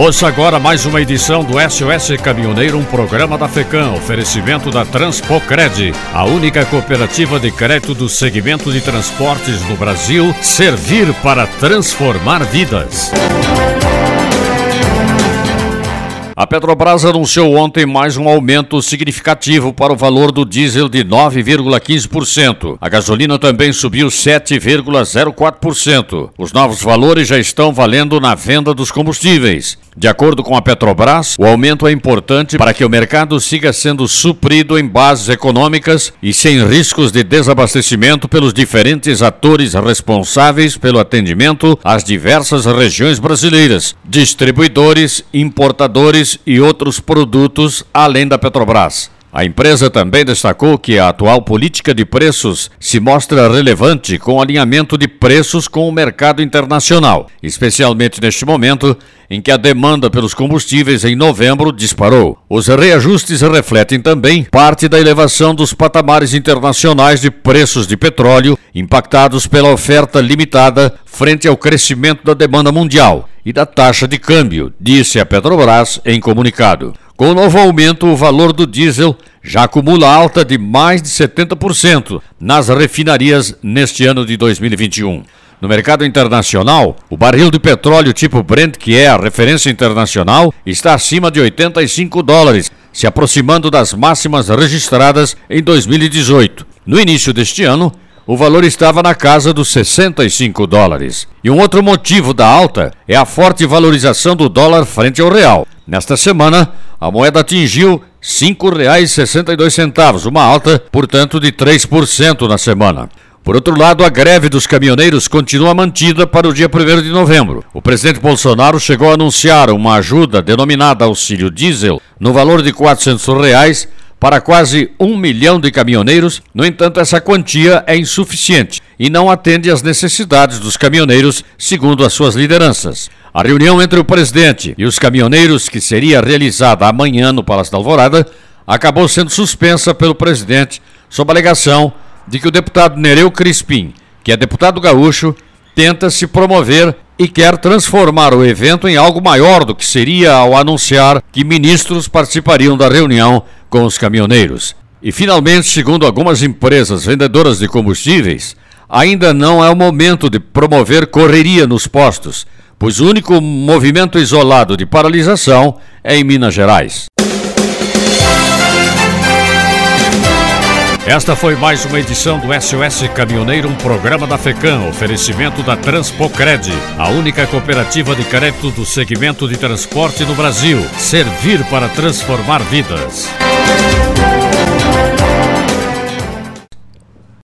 Ouça agora mais uma edição do SOS Caminhoneiro, um programa da FECAM, oferecimento da Transpocred, a única cooperativa de crédito do segmento de transportes no Brasil, servir para transformar vidas. A Petrobras anunciou ontem mais um aumento significativo para o valor do diesel de 9,15%. A gasolina também subiu 7,04%. Os novos valores já estão valendo na venda dos combustíveis. De acordo com a Petrobras, o aumento é importante para que o mercado siga sendo suprido em bases econômicas e sem riscos de desabastecimento pelos diferentes atores responsáveis pelo atendimento às diversas regiões brasileiras, distribuidores, importadores e outros produtos além da Petrobras. A empresa também destacou que a atual política de preços se mostra relevante com alinhamento de preços com o mercado internacional, especialmente neste momento em que a demanda pelos combustíveis em novembro disparou. Os reajustes refletem também parte da elevação dos patamares internacionais de preços de petróleo, impactados pela oferta limitada frente ao crescimento da demanda mundial e da taxa de câmbio, disse a Petrobras em comunicado. Com o novo aumento, o valor do diesel já acumula alta de mais de 70% nas refinarias neste ano de 2021. No mercado internacional, o barril de petróleo tipo Brent, que é a referência internacional, está acima de 85 dólares, se aproximando das máximas registradas em 2018. No início deste ano, o valor estava na casa dos 65 dólares. E um outro motivo da alta é a forte valorização do dólar frente ao real. Nesta semana, a moeda atingiu R$ 5,62, uma alta, portanto, de 3% na semana. Por outro lado, a greve dos caminhoneiros continua mantida para o dia 1 de novembro. O presidente Bolsonaro chegou a anunciar uma ajuda denominada auxílio diesel no valor de 400 reais para quase um milhão de caminhoneiros, no entanto, essa quantia é insuficiente e não atende às necessidades dos caminhoneiros, segundo as suas lideranças. A reunião entre o presidente e os caminhoneiros, que seria realizada amanhã no Palácio da Alvorada, acabou sendo suspensa pelo presidente sob a alegação de que o deputado Nereu Crispim, que é deputado gaúcho, tenta se promover e quer transformar o evento em algo maior do que seria ao anunciar que ministros participariam da reunião com os caminhoneiros. E finalmente, segundo algumas empresas vendedoras de combustíveis, ainda não é o momento de promover correria nos postos, pois o único movimento isolado de paralisação é em Minas Gerais. Esta foi mais uma edição do SOS Caminhoneiro, um programa da FECAM, oferecimento da Transpocred, a única cooperativa de crédito do segmento de transporte no Brasil. Servir para transformar vidas. Música